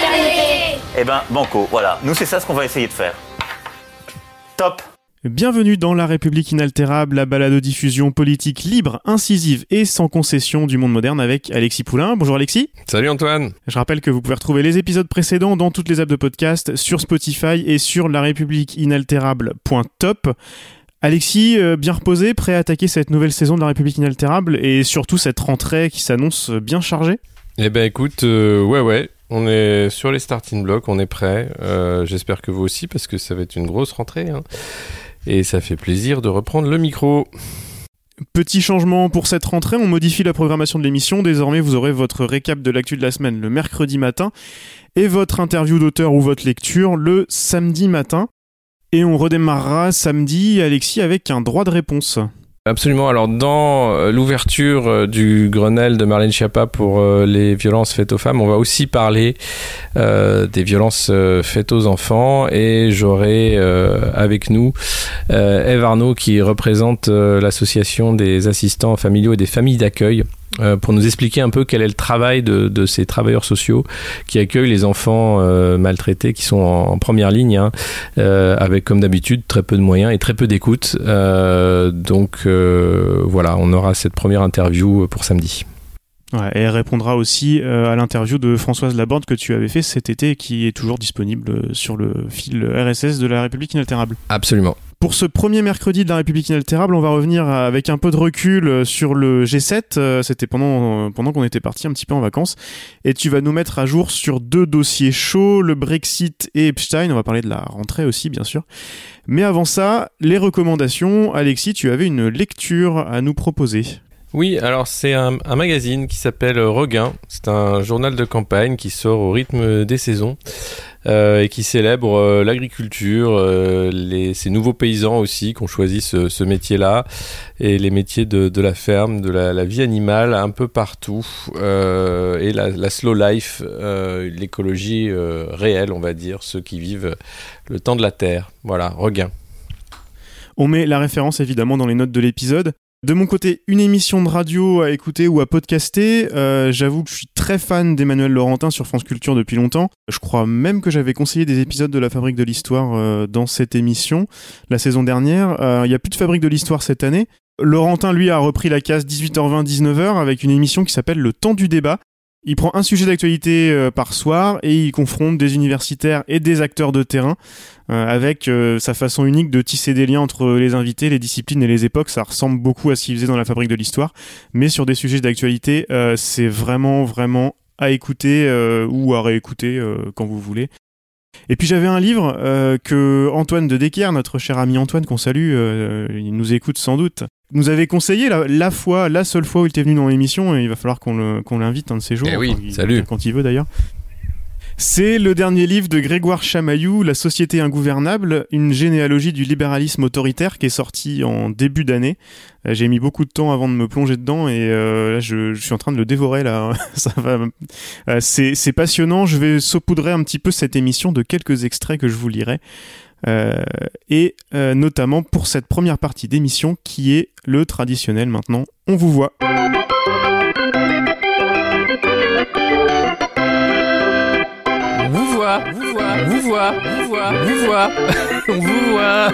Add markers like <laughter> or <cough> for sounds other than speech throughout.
fraternité. Eh ben, banco, voilà. Nous, c'est ça ce qu'on va essayer de faire. Top Bienvenue dans La République inaltérable, la balade de diffusion politique libre, incisive et sans concession du monde moderne avec Alexis Poulain. Bonjour Alexis. Salut Antoine. Je rappelle que vous pouvez retrouver les épisodes précédents dans toutes les apps de podcast, sur Spotify et sur la république inaltérable.top. Alexis, euh, bien reposé, prêt à attaquer cette nouvelle saison de la République inaltérable et surtout cette rentrée qui s'annonce bien chargée Eh ben écoute, euh, ouais ouais, on est sur les starting blocks, on est prêt. Euh, J'espère que vous aussi parce que ça va être une grosse rentrée. Hein. Et ça fait plaisir de reprendre le micro. Petit changement pour cette rentrée, on modifie la programmation de l'émission. Désormais, vous aurez votre récap de l'actu de la semaine le mercredi matin et votre interview d'auteur ou votre lecture le samedi matin. Et on redémarrera samedi, Alexis, avec un droit de réponse. Absolument. Alors, dans euh, l'ouverture euh, du Grenelle de Marlène Schiappa pour euh, les violences faites aux femmes, on va aussi parler euh, des violences euh, faites aux enfants. Et j'aurai euh, avec nous Eve Arnaud qui représente l'association des assistants familiaux et des familles d'accueil. Pour nous expliquer un peu quel est le travail de, de ces travailleurs sociaux qui accueillent les enfants maltraités, qui sont en, en première ligne, hein, avec comme d'habitude très peu de moyens et très peu d'écoute. donc voilà, on aura cette première interview pour samedi. Ouais, et elle répondra aussi euh, à l'interview de Françoise Laborde que tu avais fait cet été et qui est toujours disponible sur le fil RSS de la République inaltérable. Absolument. Pour ce premier mercredi de la République inaltérable, on va revenir avec un peu de recul sur le G7. C'était pendant, pendant qu'on était parti un petit peu en vacances. Et tu vas nous mettre à jour sur deux dossiers chauds, le Brexit et Epstein. On va parler de la rentrée aussi, bien sûr. Mais avant ça, les recommandations. Alexis, tu avais une lecture à nous proposer. Oui, alors c'est un, un, magazine qui s'appelle Regain. C'est un journal de campagne qui sort au rythme des saisons euh, et qui célèbre euh, l'agriculture, euh, ces nouveaux paysans aussi qui ont choisi ce, métier-là et les métiers de, la ferme, de la, vie animale un peu partout euh, et la, slow life, euh, l'écologie réelle, on va dire, ceux qui vivent le temps de la terre. Voilà, Regain. On met la référence évidemment dans les notes de l'épisode. De mon côté, une émission de radio à écouter ou à podcaster. Euh, J'avoue que je suis très fan d'Emmanuel Laurentin sur France Culture depuis longtemps. Je crois même que j'avais conseillé des épisodes de la Fabrique de l'Histoire euh, dans cette émission la saison dernière. Il euh, n'y a plus de Fabrique de l'Histoire cette année. Laurentin, lui, a repris la case 18h20-19h avec une émission qui s'appelle Le Temps du débat. Il prend un sujet d'actualité euh, par soir et il confronte des universitaires et des acteurs de terrain euh, avec euh, sa façon unique de tisser des liens entre les invités, les disciplines et les époques. Ça ressemble beaucoup à ce qu'il faisait dans la fabrique de l'histoire, mais sur des sujets d'actualité, c'est vraiment vraiment à écouter ou à réécouter quand vous voulez. Et puis j'avais un livre que Antoine de Decker, notre cher ami Antoine qu'on salue, il nous écoute sans doute, nous avait conseillé la, la, fois, la seule fois où il était venu dans l'émission, et il va falloir qu'on l'invite un de ces jours. Eh oui, quand, salut. Quand il veut d'ailleurs. C'est le dernier livre de Grégoire Chamaillou, La société ingouvernable, une généalogie du libéralisme autoritaire qui est sorti en début d'année. J'ai mis beaucoup de temps avant de me plonger dedans et euh, là je, je, suis en train de le dévorer là. <laughs> Ça va. Euh, c'est passionnant. Je vais saupoudrer un petit peu cette émission de quelques extraits que je vous lirai. Euh, et euh, notamment pour cette première partie d'émission qui est le traditionnel maintenant. On vous voit. Voit, vous voit, vous voit, on <laughs> vous voit.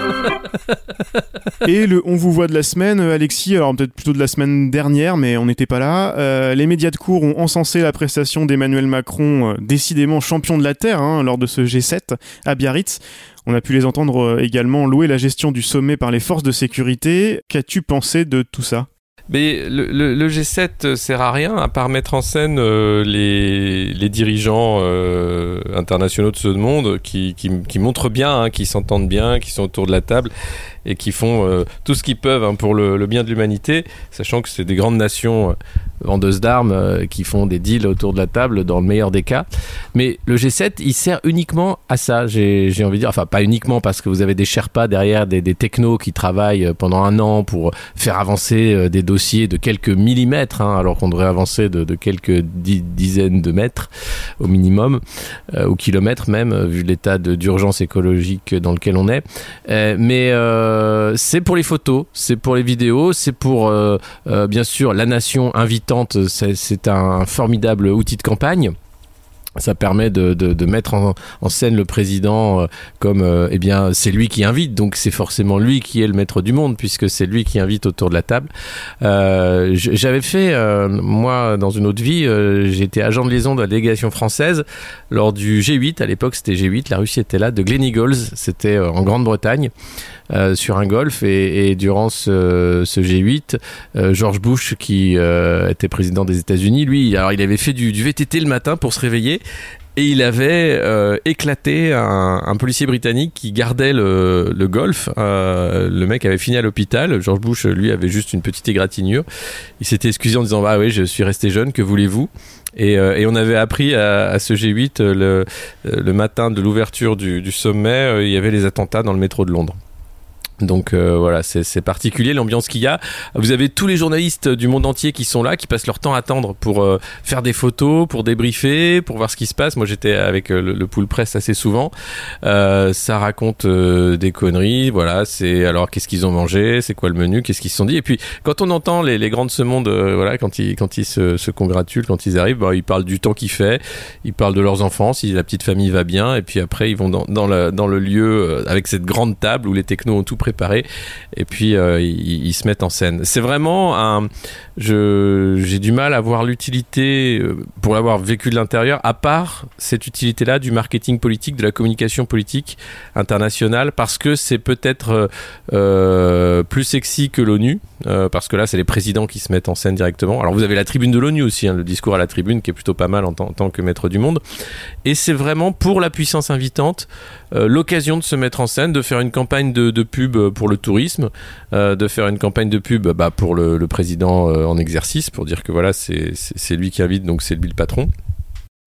Et le on vous voit de la semaine, Alexis, alors peut-être plutôt de la semaine dernière, mais on n'était pas là. Euh, les médias de cours ont encensé la prestation d'Emmanuel Macron, euh, décidément champion de la Terre, hein, lors de ce G7 à Biarritz. On a pu les entendre euh, également louer la gestion du sommet par les forces de sécurité. Qu'as-tu pensé de tout ça? Mais le, le, le, G7 sert à rien à part mettre en scène euh, les, les, dirigeants euh, internationaux de ce monde qui, qui, qui montrent bien, hein, qui s'entendent bien, qui sont autour de la table et qui font tout ce qu'ils peuvent hein, pour le, bien de l'humanité, sachant que c'est des grandes nations vendeuses d'armes qui font des deals autour de la table dans le meilleur des cas. Mais le G7, il sert uniquement à ça, j'ai envie de dire. Enfin, pas uniquement parce que vous avez des Sherpas derrière, des, technos qui travaillent pendant un an pour faire avancer des dossiers de quelques millimètres, hein, alors qu'on devrait avancer de, quelques dizaines de mètres au minimum, euh, ou kilomètres même, vu l'état d'urgence écologique dans lequel on est. Euh, mais euh, c'est pour les photos, c'est pour les vidéos, c'est pour bien sûr la nation invitante, c'est un formidable outil de campagne. Ça permet de, mettre en, scène le président euh, comme euh, eh bien c'est lui qui invite. Donc c'est forcément lui qui est le maître du monde puisque c'est lui qui invite autour de la table. Euh, j'avais fait euh, moi dans une autre vie j'étais agent de liaison de la délégation française lors du G8 à l'époque c'était G8 la Russie était là de Glen Eagles c'était en Grande-Bretagne euh, sur un golf et, et durant ce, ce G8, euh, George Bush qui euh, était président des États-Unis, lui, alors il avait fait du, du VTT le matin pour se réveiller et il avait euh, éclaté un, un, policier britannique qui gardait le, le golf. Euh, le mec avait fini à l'hôpital. George Bush, lui, avait juste une petite égratignure. Il s'était excusé en disant Bah oui, je suis resté jeune, que voulez-vous? Et, euh, et, on avait appris à, à ce G8 le, le matin de l'ouverture du, du, sommet, il y avait les attentats dans le métro de Londres. Donc euh, voilà, c'est particulier l'ambiance qu'il y a. Vous avez tous les journalistes du monde entier qui sont là, qui passent leur temps à attendre pour euh, faire des photos, pour débriefer, pour voir ce qui se passe. Moi j'étais avec euh, le, le, pool presse assez souvent. ça raconte des conneries, voilà. C'est alors qu'est-ce qu'ils ont mangé, c'est quoi le menu, qu'est-ce qu'ils se sont dit. Et puis quand on entend les, les grands de ce monde, voilà, quand ils quand ils se, se congratulent, quand ils arrivent, bah, ils parlent du temps qu'il fait, ils parlent de leurs enfants, si la petite famille va bien, et puis après ils vont dans dans le dans le lieu avec cette grande table où les technos ont tout préparé et puis euh, ils, se mettent en scène. C'est vraiment un. J'ai du mal à voir l'utilité, euh, pour l'avoir vécu de l'intérieur, à part cette utilité-là du marketing politique, de la communication politique internationale, parce que c'est peut-être euh, plus sexy que l'ONU, parce que là, c'est les présidents qui se mettent en scène directement. Alors vous avez la tribune de l'ONU aussi, hein, le discours à la tribune, qui est plutôt pas mal en, tant que maître du monde. Et c'est vraiment pour la puissance invitante l'occasion de se mettre en scène, de faire une campagne de pub pour le tourisme, euh, de faire une campagne de pub bah, pour le, le président euh, en exercice, pour dire que voilà, c'est lui qui invite, donc c'est lui le patron.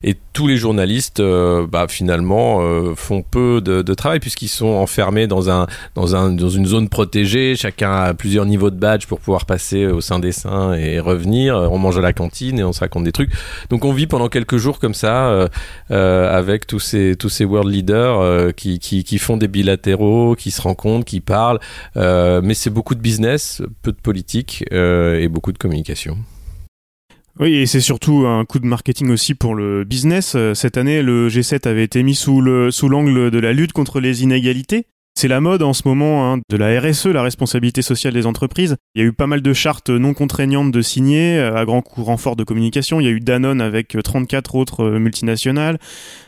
Et tous les journalistes, euh, bah, finalement, euh, font peu de, de travail puisqu'ils sont enfermés dans un, dans un, dans une zone protégée. Chacun a plusieurs niveaux de badge pour pouvoir passer au sein des seins et revenir. On mange à la cantine et on se raconte des trucs. Donc on vit pendant quelques jours comme ça euh, euh avec tous ces, tous ces world leaders euh, qui, qui, qui, font des bilatéraux, qui se rencontrent, qui parlent. mais c'est beaucoup de business, peu de politique et beaucoup de communication. Oui, et c'est surtout un coup de marketing aussi pour le business. Euh, cette année, le G7 avait été mis sous le sous l'angle de la lutte contre les inégalités. C'est la mode en ce moment hein, de la RSE, la responsabilité sociale des entreprises. Il y a eu pas mal de chartes non contraignantes de signer euh, à grand coup renfort de communication. Il y a eu Danone avec 34 euh, autres euh, multinationales.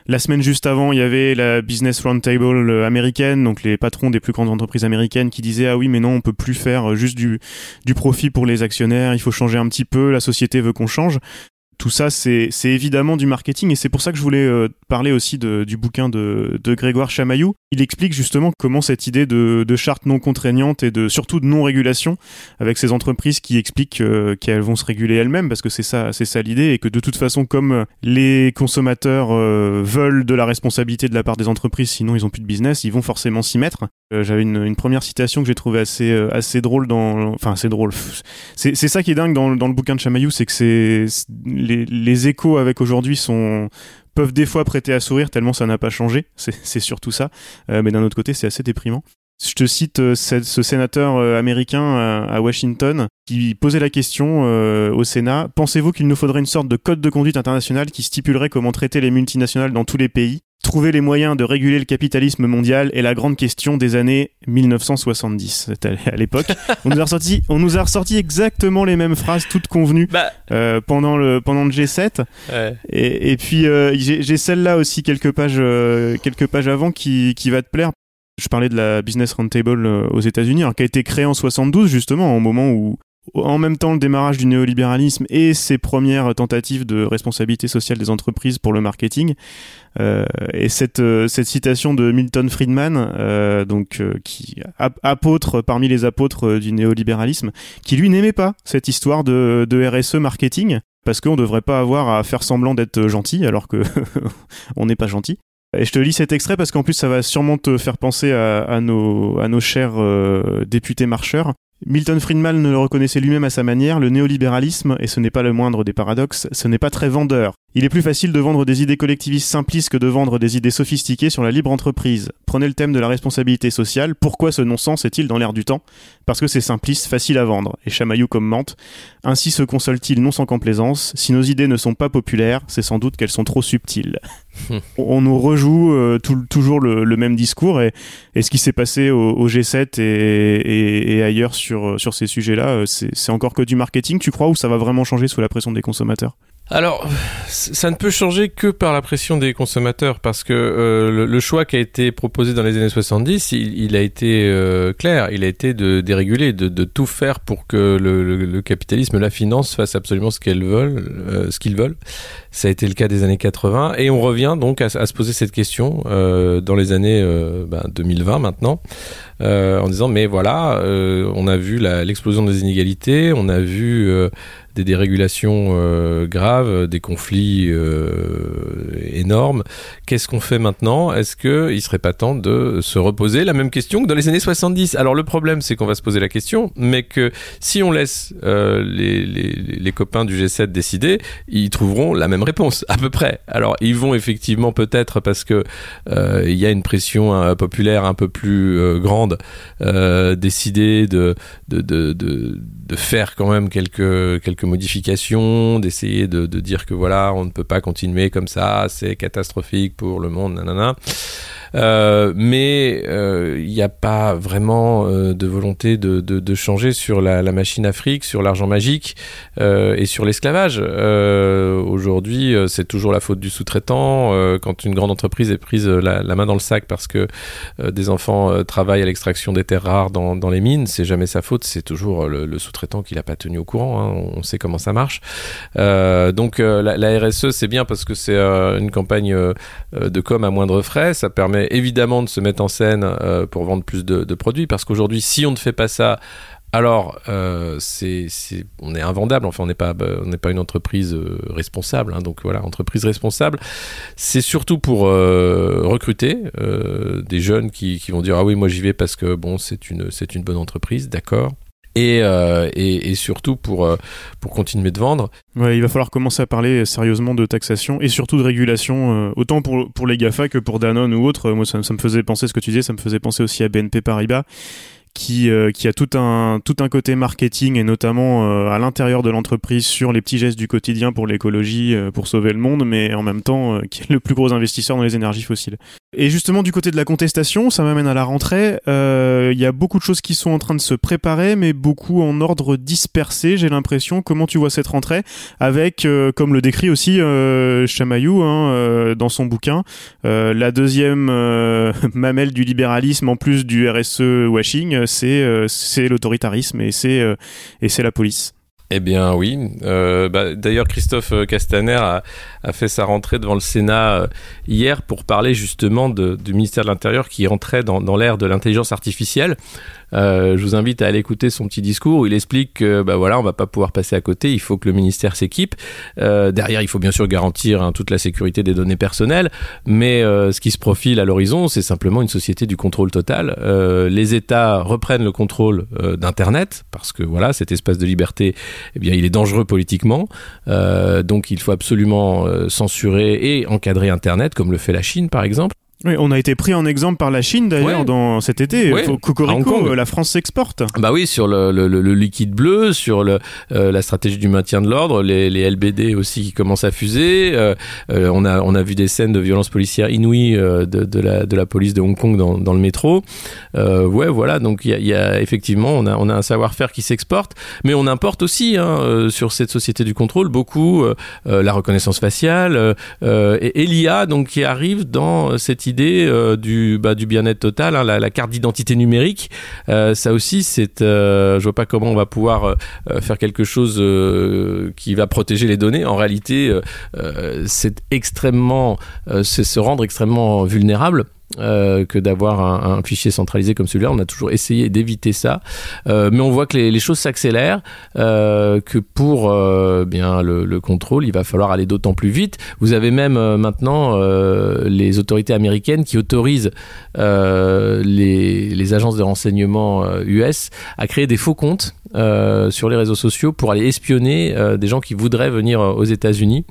La semaine juste avant, il y avait la Business Roundtable américaine, donc les patrons des plus grandes entreprises américaines qui disaient ah oui mais non on peut plus faire juste du, du profit pour les actionnaires, il faut changer un petit peu, la société veut qu'on change tout ça, c'est évidemment du marketing et c'est pour ça que je voulais euh, parler aussi du bouquin de, Grégoire Chamaillou. Il explique justement comment cette idée de, de charte non contraignante et de surtout de non-régulation avec ces entreprises qui expliquent euh, qu'elles vont se réguler elles-mêmes parce que c'est ça, l'idée et que de toute façon, comme les consommateurs euh, veulent de la responsabilité de la part des entreprises, sinon ils ont plus de business, ils vont forcément s'y mettre. J'avais une, première citation que j'ai trouvée assez, drôle enfin assez drôle. C'est ça qui est dingue dans le bouquin de Chamaillou, c'est que c'est les, échos avec aujourd'hui sont peuvent des fois prêter à sourire tellement ça n'a pas changé. C'est surtout ça. Euh, mais d'un autre côté, c'est assez déprimant. Je te cite euh, ce sénateur euh, américain à Washington qui posait la question au Sénat. Pensez-vous qu'il nous faudrait une sorte de code de conduite international qui stipulerait comment traiter les multinationales dans tous les pays Trouver les moyens de réguler le capitalisme mondial est la grande question des années 1970. C'était à l'époque. <laughs> on nous a ressorti, on nous a ressorti exactement les mêmes phrases, toutes convenues bah. euh, pendant le pendant le G7. Ouais. Et, et, puis euh, j'ai celle-là aussi quelques pages euh, quelques pages avant qui qui va te plaire. Je parlais de la Business Roundtable euh, aux États-Unis, qui a été créée en 72 justement, au moment où en même temps le démarrage du néolibéralisme et ses premières tentatives de responsabilité sociale des entreprises pour le marketing. Euh, et cette, euh, cette citation de Milton Friedman, euh, donc euh, qui apôtre parmi les apôtres du néolibéralisme, qui lui n'aimait pas cette histoire de, de RSE marketing parce qu'on ne devrait pas avoir à faire semblant d'être gentil alors que <laughs> on n'est pas gentil. Et je te lis cet extrait parce qu'en plus ça va sûrement te faire penser à, à nos, à nos chers députés marcheurs. Milton Friedman ne le reconnaissait lui-même à sa manière, le néolibéralisme, et ce n'est pas le moindre des paradoxes, ce n'est pas très vendeur. Il est plus facile de vendre des idées collectivistes simplistes que de vendre des idées sophistiquées sur la libre entreprise. Prenez le thème de la responsabilité sociale, pourquoi ce non-sens est-il dans l'air du temps? Parce que c'est simpliste, facile à vendre, et Chamaillou commente. Ainsi se console-t-il non sans complaisance, si nos idées ne sont pas populaires, c'est sans doute qu'elles sont trop subtiles. <laughs> On nous rejoue euh, toujours le, même discours, et, ce qui s'est passé au, G7 et, et, ailleurs sur, sur ces sujets-là, euh, c'est encore que du marketing, tu crois, ou ça va vraiment changer sous la pression des consommateurs? Alors, ça ne peut changer que par la pression des consommateurs, parce que euh, le, choix qui a été proposé dans les années 70, il, a été euh, clair, il a été de déréguler, de, de, tout faire pour que le, le, capitalisme, la finance fasse absolument ce qu'elles veulent, euh, ce qu'ils veulent. Ça a été le cas des années 80, et on revient donc à, à se poser cette question dans les années ben, 2020 maintenant, en disant mais voilà, on a vu l'explosion des inégalités, on a vu des dérégulations euh, graves, des conflits euh, énormes. Qu'est-ce qu'on fait maintenant? Est-ce qu'il serait pas temps de se reposer? La même question que dans les années 70 Alors le problème, c'est qu'on va se poser la question, mais que si on laisse euh, les, copains du G7 décider, ils trouveront la même réponse, à peu près. Alors ils vont effectivement peut-être, parce que il y a une pression populaire un peu plus grande, décider de faire quand même quelques, quelques modifications, d'essayer de, de, dire que voilà, on ne peut pas continuer comme ça, c'est catastrophique pour le monde, nanana. Euh, mais euh, il n'y a pas vraiment euh, de volonté de, de, changer sur la, machine Afrique, sur l'argent magique euh, et sur l'esclavage. Aujourd'hui, c'est toujours la faute du sous-traitant. quand une grande entreprise est prise la, main dans le sac parce que des enfants travaillent à l'extraction des terres rares dans, dans les mines, c'est jamais sa faute, c'est toujours le, le sous-traitant qui l'a pas tenu au courant. Hein. On sait comment ça marche. donc la, la, RSE, c'est bien parce que c'est une campagne de com à moindre frais. Ça permet évidemment de se mettre en scène euh, pour vendre plus de, produits, parce qu'aujourd'hui, si on ne fait pas ça, alors, euh, c'est, on est invendable. Enfin, on n'est pas, on n'est pas une entreprise euh, responsable. Hein, donc voilà, entreprise responsable. C'est surtout pour recruter des jeunes qui, qui, vont dire ah oui, moi j'y vais parce que bon, c'est une, c'est une bonne entreprise, d'accord. Euh, et, et, surtout pour, euh, pour continuer de vendre. Ouais, il va falloir commencer à parler sérieusement de taxation et surtout de régulation, euh, autant pour, pour les GAFA que pour Danone ou autres. Moi, ça, ça, me faisait penser, ce que tu disais, ça me faisait penser aussi à BNP Paribas qui, euh, qui a tout un, tout un côté marketing et notamment euh, à l'intérieur de l'entreprise sur les petits gestes du quotidien pour l'écologie, euh, pour sauver le monde, mais en même temps qui est le plus gros investisseur dans les énergies fossiles. Et justement du côté de la contestation, ça m'amène à la rentrée. Il y a beaucoup de choses qui sont en train de se préparer, mais beaucoup en ordre dispersé. J'ai l'impression. Comment tu vois cette rentrée Avec, comme le décrit aussi Chamaillou hein, dans son bouquin, la deuxième <laughs> mamelle du libéralisme en plus du RSE washing euh, c'est l'autoritarisme et c'est euh, et c'est la police. Eh bien oui. Euh, bah, D'ailleurs, Christophe Castaner a, fait sa rentrée devant le Sénat hier pour parler justement du ministère de l'Intérieur qui entrait dans l'ère de l'intelligence artificielle. Euh, je vous invite à aller écouter son petit discours où il explique que bah voilà, on va pas pouvoir passer à côté, il faut que le ministère s'équipe. Euh, derrière, il faut bien sûr garantir hein, toute la sécurité des données personnelles, mais euh, ce qui se profile à l'horizon, c'est simplement une société du contrôle total. Les États reprennent le contrôle d'Internet parce que voilà, cet espace de liberté, eh bien, il est dangereux politiquement, donc il faut absolument censurer et encadrer Internet, comme le fait la Chine par exemple. Oui, on a été pris en exemple par la Chine d'ailleurs dans cet été. Ouais. Cocorico, euh, la France s'exporte. Bah oui, sur le, le, le, liquide bleu, sur le, euh, la stratégie du maintien de l'ordre, les, les, LBD aussi qui commencent à fuser. Euh, on a on a vu des scènes de violence policière inouïes de, de, la de la police de Hong Kong dans, dans le métro. ouais, voilà. Donc il y a, y a, effectivement on a on a un savoir-faire qui s'exporte, mais on importe aussi hein, sur cette société du contrôle beaucoup la reconnaissance faciale et, et l'IA donc qui arrive dans cette idée euh, du, bah, du bien-être total, hein, la, la, carte d'identité numérique. Euh, ça aussi, c'est, euh, je vois pas comment on va pouvoir faire quelque chose qui va protéger les données. En réalité, c'est extrêmement, c'est se rendre extrêmement vulnérable. Euh, que d'avoir un, fichier centralisé comme celui-là. On a toujours essayé d'éviter ça, euh, mais on voit que les, choses s'accélèrent, euh, que pour bien le, le, contrôle, il va falloir aller d'autant plus vite. Vous avez même maintenant les autorités américaines qui autorisent les, les, agences de renseignement US à créer des faux comptes sur les réseaux sociaux pour aller espionner des gens qui voudraient venir aux États-Unis.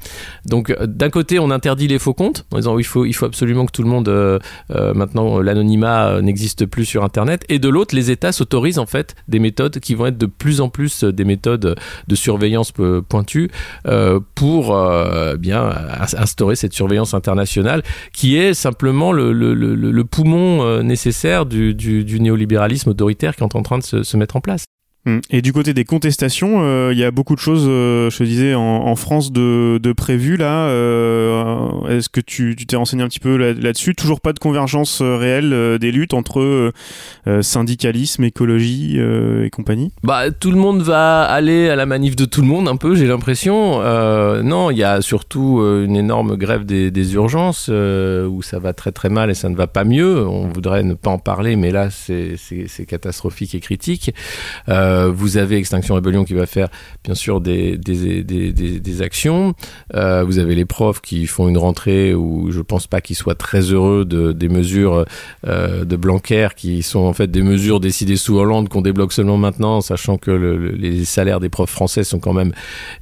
Donc d'un côté, on interdit les faux comptes en disant il faut, il faut absolument que tout le monde euh, maintenant, l'anonymat euh, n'existe plus sur Internet. Et de l'autre, les États s'autorisent en fait des méthodes qui vont être de plus en plus euh, des méthodes de surveillance pointues pour bien instaurer cette surveillance internationale qui est simplement le, le, le, le poumon nécessaire du, du, du, néolibéralisme autoritaire qui est en train de se, se mettre en place. Mm. Et du côté des contestations, euh, il y a beaucoup de choses, euh, je te disais, en, en France de, de prévues là. Euh, Est-ce que tu t'es renseigné un petit peu là-dessus? Toujours pas de convergence réelle euh, des luttes entre syndicalisme, écologie et compagnie? Bah, tout le monde va aller à la manif de tout le monde, un peu, j'ai l'impression. non, il y a surtout une énorme grève des, des urgences où ça va très très mal et ça ne va pas mieux. On voudrait ne pas en parler, mais là, c'est catastrophique et critique. Euh, euh, vous avez Extinction Rebellion qui va faire bien sûr des, actions. Euh, vous avez les profs qui font une rentrée où je pense pas qu'ils soient très heureux de, des mesures euh, de Blanquer qui sont en fait des mesures décidées sous Hollande qu'on débloque seulement maintenant, sachant que le, le, les salaires des profs français sont quand même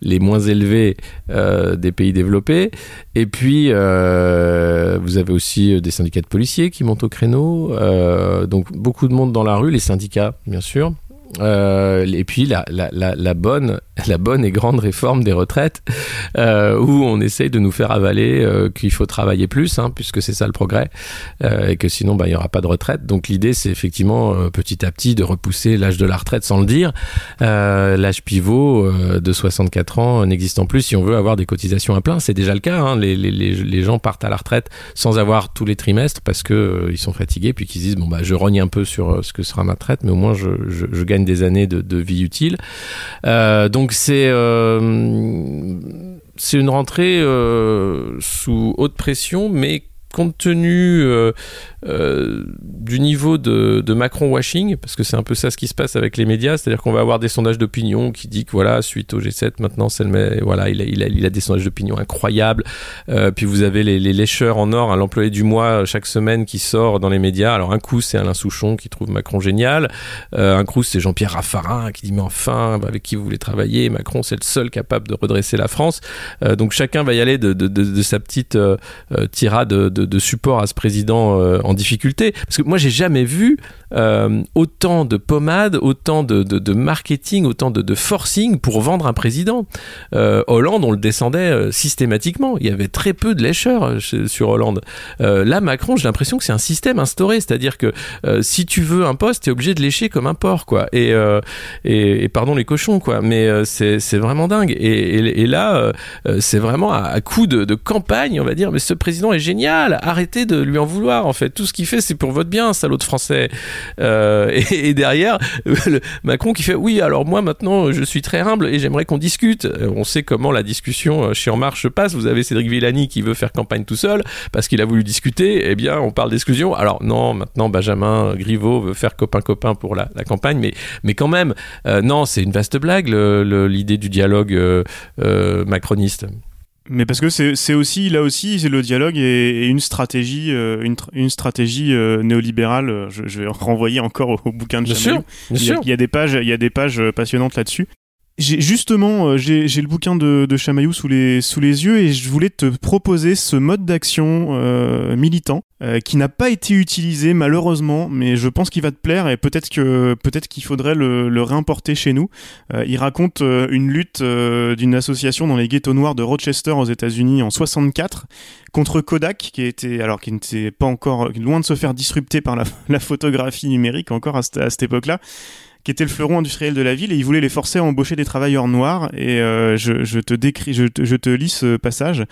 les moins élevés des pays développés. Et puis vous avez aussi des syndicats de policiers qui montent au créneau. donc beaucoup de monde dans la rue, les syndicats bien sûr. Euh, et puis la, la, la, bonne, <laughs> la bonne et grande réforme des retraites, euh, où on essaye de nous faire avaler euh, qu'il faut travailler plus, hein, puisque c'est ça le progrès, et que sinon bah, il n'y aura pas de retraite. Donc l'idée c'est effectivement petit à petit de repousser l'âge de la retraite sans le dire. L'âge pivot de 64 ans n'existant plus si on veut avoir des cotisations à plein. C'est déjà le cas. Hein. Les, les, les, gens partent à la retraite sans avoir tous les trimestres parce que ils sont fatigués, puis qu'ils disent bon bah je rogne un peu sur ce que sera ma retraite, mais au moins je, je gagne des années de, vie utile. Euh, donc c'est euh, c'est une rentrée euh, sous haute pression, mais compte tenu euh, euh, du niveau de, de, Macron washing, parce que c'est un peu ça ce qui se passe avec les médias, c'est-à-dire qu'on va avoir des sondages d'opinion qui dit que voilà, suite au G7, maintenant, c'est le, voilà, il a, il, a, des sondages d'opinion incroyables. Euh, puis vous avez les, les lécheurs en or, hein, l'employé du mois chaque semaine qui sort dans les médias. Alors un coup, c'est Alain Souchon qui trouve Macron génial. Un coup, c'est Jean-Pierre Raffarin qui dit mais enfin, avec qui vous voulez travailler? Macron, c'est le seul capable de redresser la France. Donc chacun va y aller de, de, de sa petite tirade de, de, support à ce président en difficulté. Parce que moi, j'ai jamais vu euh, autant de pommade, autant de, de, marketing, autant de, forcing pour vendre un président. Euh, Hollande, on le descendait euh, systématiquement. Il y avait très peu de lécheurs euh, sur Hollande. Euh, là, Macron, j'ai l'impression que c'est un système instauré, c'est-à-dire que si tu veux un poste, t'es obligé de lécher comme un porc, quoi. Et, et, pardon les cochons, quoi. Mais c'est vraiment dingue. Et, et, là, c'est vraiment à, coup de campagne, on va dire. Mais ce président est génial. Arrêtez de lui en vouloir. En fait, tout ce qu'il fait, c'est pour votre bien, salaud de français. Euh, et, derrière, <laughs> Macron qui fait oui, alors moi maintenant je suis très humble et j'aimerais qu'on discute. Euh, on sait comment la discussion euh, chez En Marche se passe. Vous avez Cédric Villani qui veut faire campagne tout seul parce qu'il a voulu discuter. Eh bien, on parle d'exclusion. Alors non, maintenant Benjamin Griveaux veut faire copain-copain pour la, campagne, mais, mais quand même, non, c'est une vaste blague l'idée du dialogue macroniste. Mais parce que c'est aussi là aussi c'est le dialogue et, une stratégie euh, une, une stratégie euh, néolibérale. Je, je, vais <laughs> renvoyer encore au, au bouquin de bien Chamaillou. Sûr, bien il, y a, sûr. il y a des pages il y a des pages passionnantes là-dessus. Justement j'ai le bouquin de, de Chamaillou sous les sous les yeux et je voulais te proposer ce mode d'action euh, militant euh, qui n'a pas été utilisé malheureusement, mais je pense qu'il va te plaire et peut-être que peut-être qu'il faudrait le, le, réimporter chez nous. Euh, il raconte euh, une lutte euh, d'une association dans les ghettos noirs de Rochester aux États-Unis en 64 contre Kodak, qui était alors qui n'était pas encore loin de se faire disrupter par la, <laughs> la photographie numérique encore à, à cette époque-là qui était le fleuron industriel de la ville, et il voulait les forcer à embaucher des travailleurs noirs. Et euh, je, te décris, je te, lis ce passage.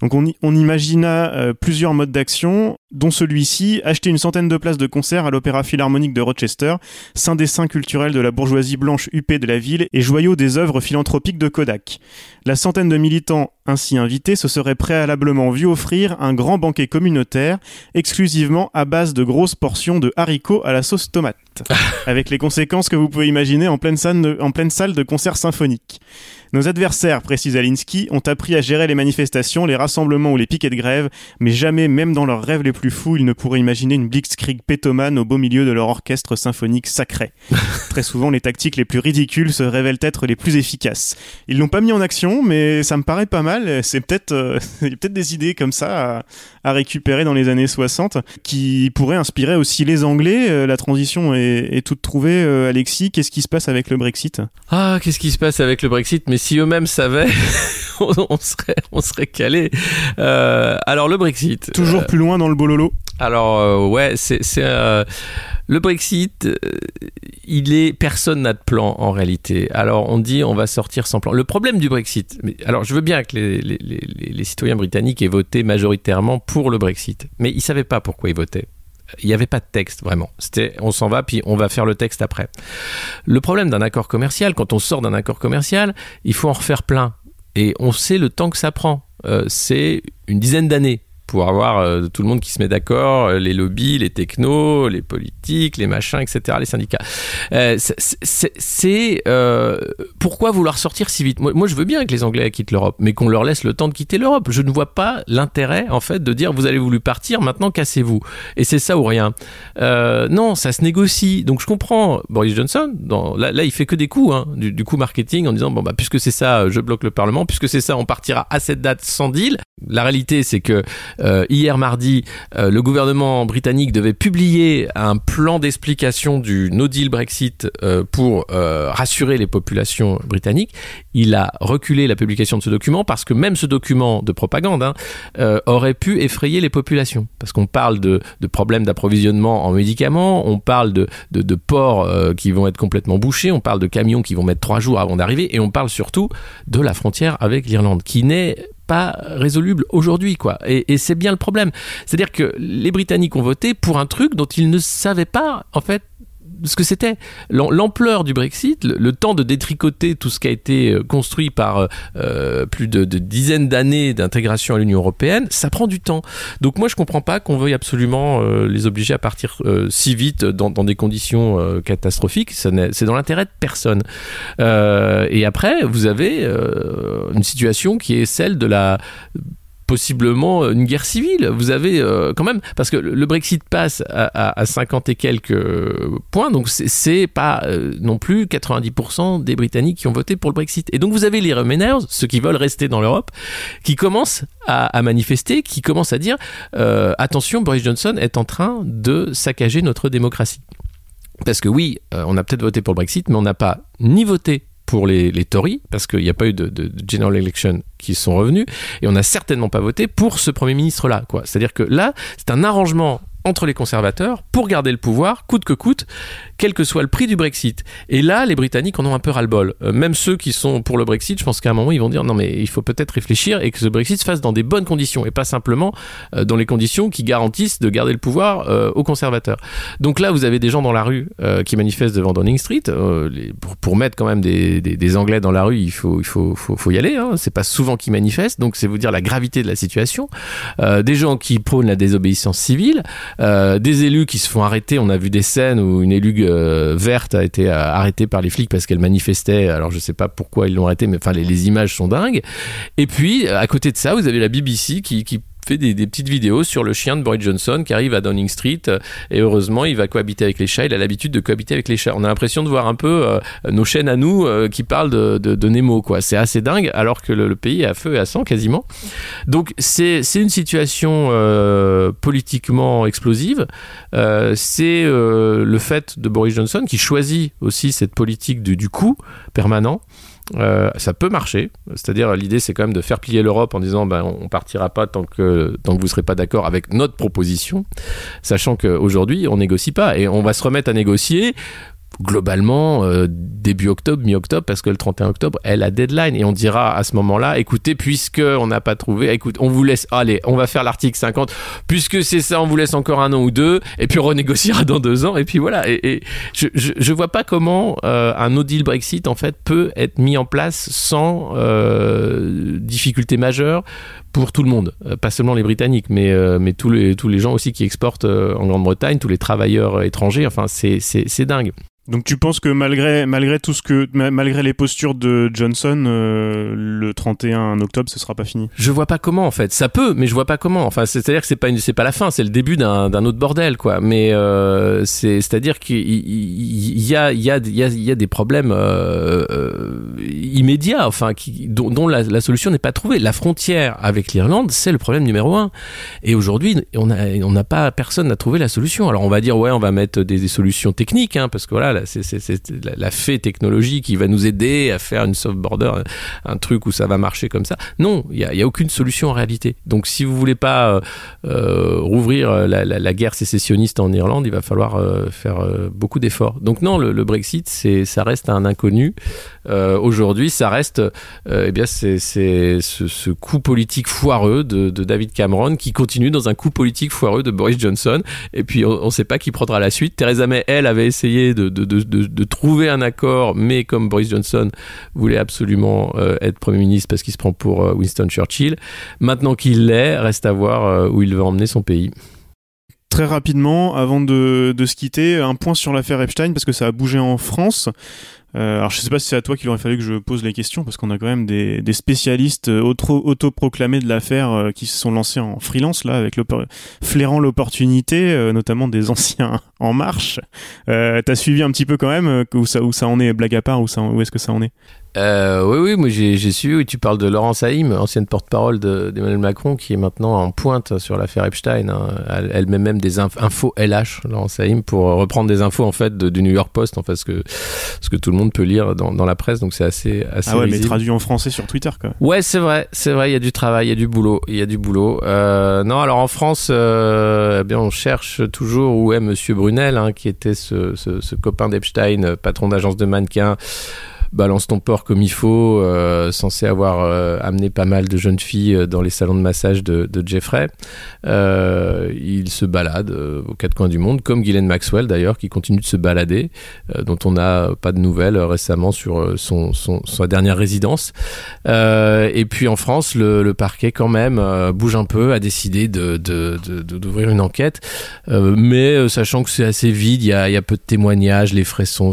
Donc on imagina euh, plusieurs modes d'action, dont celui-ci acheter une centaine de places de concert à l'Opéra Philharmonique de Rochester, saint dessin culturel de la bourgeoisie blanche huppée de la ville et joyau des œuvres philanthropiques de Kodak. La centaine de militants ainsi invités se seraient préalablement vus offrir un grand banquet communautaire exclusivement à base de grosses portions de haricots à la sauce tomate, <laughs> avec les conséquences que vous pouvez imaginer en pleine salle de, en pleine salle de concert symphonique. Nos adversaires, précise Alinsky, ont appris à gérer les manifestations, les rassemblements ou les piquets de grève, mais jamais, même dans leurs rêves les plus fous, ils ne pourraient imaginer une blitzkrieg pétomane au beau milieu de leur orchestre symphonique sacré. <laughs> Très souvent, les tactiques les plus ridicules se révèlent être les plus efficaces. Ils l'ont pas mis en action, mais ça me paraît pas mal. C'est peut-être euh, <laughs> il y a peut-être des idées comme ça à, à récupérer dans les années 60 qui pourraient inspirer aussi les Anglais. Euh, La transition est, est toute trouvée. Euh, Alexis, qu'est-ce qui se passe avec le Brexit? Ah, qu'est-ce qui se passe avec le Brexit? Mais si eux-mêmes savaient, <laughs> on, serait, on serait calé. Euh, alors le Brexit. Toujours euh, plus loin dans le bololo. Alors euh, ouais, c'est c'est, le Brexit. il est personne n'a de plan en réalité. Alors on dit on va sortir sans plan. Le problème du Brexit. Mais, alors je veux bien que les, les, les, les citoyens britanniques aient voté majoritairement pour le Brexit, mais ils savaient pas pourquoi ils votaient. Il n'y avait pas de texte vraiment. C'était on s'en va puis on va faire le texte après. Le problème d'un accord commercial, quand on sort d'un accord commercial, il faut en refaire plein. Et on sait le temps que ça prend. Euh, c'est une dizaine d'années pour avoir euh, tout le monde qui se met d'accord, euh, les lobbies, les technos, les politiques, les machins, etc., les syndicats. Euh, c'est- pourquoi vouloir sortir si vite? Moi, je veux bien que les Anglais quittent l'Europe, mais qu'on leur laisse le temps de quitter l'Europe. Je ne vois pas l'intérêt, en fait, de dire vous avez voulu partir, maintenant cassez-vous. Et c'est ça ou rien. Non, ça se négocie. Donc je comprends Boris Johnson. Là, là, il fait que des coups, hein, du, du coup marketing, en disant bon bah puisque c'est ça, je bloque le Parlement. Puisque c'est ça, on partira à cette date sans deal. La réalité, c'est que euh, hier mardi, euh, le gouvernement britannique devait publier un plan d'explication du No Deal Brexit euh, pour rassurer les populations britanniques. Il a reculé la publication de ce document parce que même ce document de propagande hein, aurait pu effrayer les populations. Parce qu'on parle de, problèmes d'approvisionnement en médicaments, on parle de, ports qui vont être complètement bouchés, on parle de camions qui vont mettre trois jours avant d'arriver, et on parle surtout de la frontière avec l'Irlande, qui n'est pas résoluble aujourd'hui, quoi. Et, c'est bien le problème. C'est-à-dire que les Britanniques ont voté pour un truc dont ils ne savaient pas, en fait, ce que c'était. L'am- L'ampleur du Brexit, le, temps de détricoter tout ce qui a été euh, construit par euh, euh, plus de, dizaines d'années d'intégration à l'Union européenne, ça prend du temps. Donc moi je comprends pas qu'on veuille absolument les obliger à partir si vite dans, des conditions catastrophiques. C'est dans l'intérêt de personne. Et après vous avez une situation qui est celle de la possiblement une guerre civile. Vous avez euh, quand même, parce que le Brexit passe à, à, à 50 et quelques euh, points, donc c'est- pas euh, non plus 90% des Britanniques qui ont voté pour le Brexit. Et donc vous avez les Remainers, ceux qui veulent rester dans l'Europe, qui commencent à, manifester, qui commencent à dire euh, attention, Boris Johnson est en train de saccager notre démocratie. Parce que oui, euh, on a peut-être voté pour le Brexit, mais on n'a pas ni voté pour les, les Tories, parce qu'il n'y a pas eu de, general election qui sont revenus, et on n'a certainement pas voté pour ce Premier ministre-là. C'est-à-dire que là, c'est un arrangement entre les conservateurs pour garder le pouvoir, coûte que coûte, quel que soit le prix du Brexit. Et là, les Britanniques en ont un peu ras-le-bol. Euh, même ceux qui sont pour le Brexit, je pense qu'à un moment, ils vont dire non mais il faut peut-être réfléchir et que ce Brexit se fasse dans des bonnes conditions et pas simplement euh, dans les conditions qui garantissent de garder le pouvoir euh, aux conservateurs. Donc là, vous avez des gens dans la rue qui manifestent devant Downing Street. Pour, mettre quand même des, Anglais dans la rue, il faut, il faut, faut, faut y aller. Hein. C'est pas souvent qu'ils manifestent, donc c'est vous dire la gravité de la situation. Des gens qui prônent la désobéissance civile, euh, des élus qui se font arrêter. On a vu des scènes où une élue euh, verte a été euh, arrêtée par les flics parce qu'elle manifestait. Alors je sais pas pourquoi ils l'ont arrêtée, mais enfin les, les images sont dingues. Et puis à côté de ça, vous avez la BBC qui, qui fait des, petites vidéos sur le chien de Boris Johnson qui arrive à Downing Street euh, et heureusement il va cohabiter avec les chats il a l'habitude de cohabiter avec les chats. On a l'impression de voir un peu euh, nos chaînes à nous euh, qui parlent de, Nemo quoi. C'est assez dingue alors que le, pays est à feu et à sang quasiment. Donc c'est une situation politiquement explosive. C'est le fait de Boris Johnson qui choisit aussi cette politique du, du coup permanent euh, ça peut marcher, c'est-à-dire l'idée c'est quand même de faire plier l'Europe en disant ben on partira pas tant que tant que vous serez pas d'accord avec notre proposition, sachant qu'aujourd'hui on négocie pas et on va se remettre à négocier globalement euh, début octobre, mi-octobre, parce que le 31 octobre est la deadline. Et on dira à ce moment-là, écoutez, puisque on n'a pas trouvé, écoute, on vous laisse, allez, on va faire l'article 50, puisque c'est ça, on vous laisse encore un an ou deux, et puis on renégociera <laughs> dans deux ans, et puis voilà. Et, je, je, vois pas comment euh, un no deal Brexit en fait peut être mis en place sans euh, difficulté majeure pour tout le monde, pas seulement les Britanniques, mais, mais tous, les, tous les gens aussi qui exportent en Grande-Bretagne, tous les travailleurs étrangers, enfin c'est dingue. Donc tu penses que malgré malgré tout ce que malgré les postures de Johnson, euh, le 31 octobre, ce sera pas fini? Je vois pas comment en fait. Ça peut, mais je vois pas comment. Enfin, c'est-à-dire que c'est pas c'est pas la fin, c'est le début d'un autre bordel quoi. Mais euh, c'est c'est-à-dire qu'il y, a il y a il y a y a des problèmes euh, immédiats, enfin qui dont, la, solution n'est pas trouvée. La frontière avec l'Irlande, c'est le problème numéro un. Et aujourd'hui, on a n'a pas personne n'a trouvé la solution. Alors on va dire ouais, on va mettre des, solutions techniques, hein, parce que voilà c'est la, fée technologie qui va nous aider à faire une soft border, un, truc où ça va marcher comme ça. Non, il n'y a, aucune solution en réalité. Donc si vous voulez pas euh, euh, rouvrir la, guerre sécessionniste en Irlande, il va falloir euh, faire beaucoup d'efforts. Donc non, le, Brexit, ça reste un inconnu. Aujourd'hui, ça reste eh bien c'est ce, coup politique foireux de, David Cameron qui continue dans un coup politique foireux de Boris Johnson. Et puis on ne sait pas qui prendra la suite. Theresa May, elle, avait essayé de trouver un accord, mais comme Boris Johnson voulait absolument euh, être Premier ministre parce qu'il se prend pour euh, Winston Churchill, maintenant qu'il l'est, reste à voir euh, où il va emmener son pays. Très rapidement, avant de se quitter, un point sur l'affaire Epstein, parce que ça a bougé en France. Euh, alors je sais pas si c'est à toi qu'il aurait fallu que je pose les questions parce qu'on a quand même des, des spécialistes euh, autoproclamés de l'affaire euh, qui se sont lancés en freelance là avec flairant l'opportunité, notamment des anciens <laughs> en marche. T'as suivi un petit peu quand même où ça où ça en est blague à part où où est-ce que ça en est? Euh, oui, oui, moi j'ai su, oui, tu parles de Laurence Haïm, ancienne porte-parole d'Emmanuel Macron, qui est maintenant en pointe sur l'affaire Epstein. Hein. Elle, met même des infos LH, Laurence Haïm, pour reprendre des infos en fait du New York Post, en fait, ce que, ce que tout le monde peut lire dans, dans la presse, donc c'est assez, assez. Ah ouais, mais traduit en français sur Twitter, quoi. Ouais, c'est vrai, c'est vrai, il y a du travail, il y a du boulot, il y a du boulot. Euh, non, alors en France, euh, eh bien, on cherche toujours où est Monsieur Brunel, hein, qui était ce, ce, ce copain d'Epstein, patron d'agence de mannequins balance ton porc comme il faut, euh, censé avoir euh, amené pas mal de jeunes filles euh, dans les salons de massage de, Jeffrey. il se balade aux quatre coins du monde, comme Ghislaine Maxwell d'ailleurs, qui continue de se balader, dont on n'a pas de nouvelles récemment sur son, sa dernière résidence. et puis en France, le, parquet quand même bouge un peu, a décidé d'ouvrir une enquête, mais sachant que c'est assez vide, il y a, peu de témoignages, les frais sont,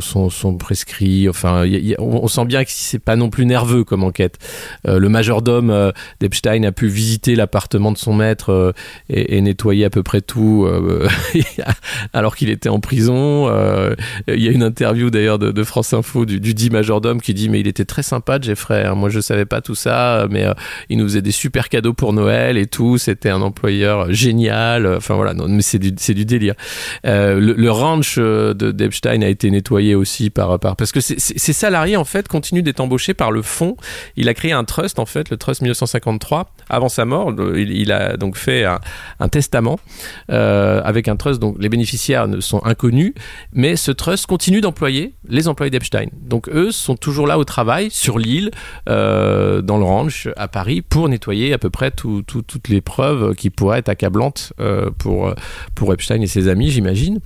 prescrits, enfin, on, sent bien que c'est pas non plus nerveux comme enquête. Euh, le majordome euh, d'Epstein a pu visiter l'appartement de son maître euh, et, nettoyer à peu près tout <laughs> alors qu'il était en prison. Il y a une interview d'ailleurs de, France Info du, dit majordome qui dit mais il était très sympa Jeffrey. Hein. Moi je savais pas tout ça, mais il nous faisait des super cadeaux pour Noël et tout. C'était un employeur génial. Enfin voilà, mais c'est du, délire. le, ranch d'Epstein a été nettoyé aussi par, par parce que c'est salarié en fait continue d'être embauché par le fonds. Il a créé un trust en fait, le trust 1953. Avant sa mort, il, a donc fait un, testament euh, avec un trust. Donc les bénéficiaires sont inconnus, mais ce trust continue d'employer les employés d'Epstein. Donc eux sont toujours là au travail sur l'île, euh, dans le ranch à Paris, pour nettoyer à peu près toutes les preuves qui pourraient être accablantes euh, pour pour Epstein et ses amis, j'imagine.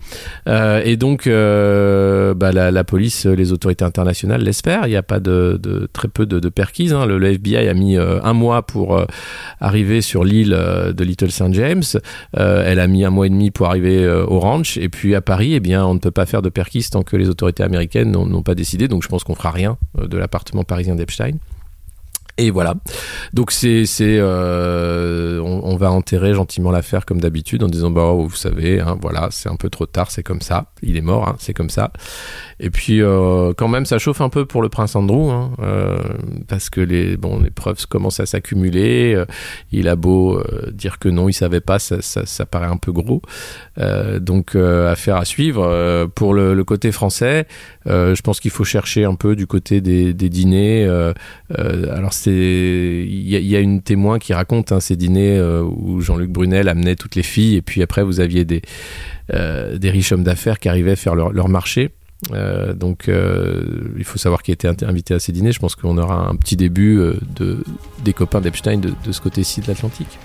et donc bah, la, la, police, les autorités internationales laissent il n'y a pas de, très peu de, perquises. Hein. Le, FBI a mis euh, un mois pour euh, arriver sur l'île euh, de Little St. James. elle a mis un mois et demi pour arriver au ranch. Et puis à Paris, eh bien, on ne peut pas faire de perquise tant que les autorités américaines n'ont pas décidé. Donc je pense qu'on fera rien de l'appartement parisien d'Epstein. Et voilà. Donc c'est c'est on, va enterrer gentiment l'affaire comme d'habitude en disant bah vous savez hein, voilà c'est un peu trop tard c'est comme ça il est mort hein, c'est comme ça et puis euh, quand même, ça chauffe un peu pour le prince Andrew, hein, euh, parce que les bon les preuves commencent à s'accumuler. Euh, il a beau euh, dire que non, il savait pas, ça, ça, paraît un peu gros. Euh, donc affaire à suivre. pour le, le, côté français, je pense qu'il faut chercher un peu du côté des, des dîners. alors il y, a une témoin qui raconte hein, ces dîners où Jean-Luc Brunel amenait toutes les filles, et puis après vous aviez des des riches hommes d'affaires qui arrivaient à faire leur, marché. Euh, donc, euh, il faut savoir qui inter- invité à ces dîners. Je pense qu'on aura un petit début euh, de, des copains d'Epstein de, de ce côté-ci de l'Atlantique.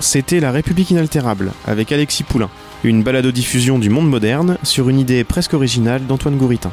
C'était La République inaltérable avec Alexis Poulain, une balado-diffusion du monde moderne sur une idée presque originale d'Antoine Gouritin.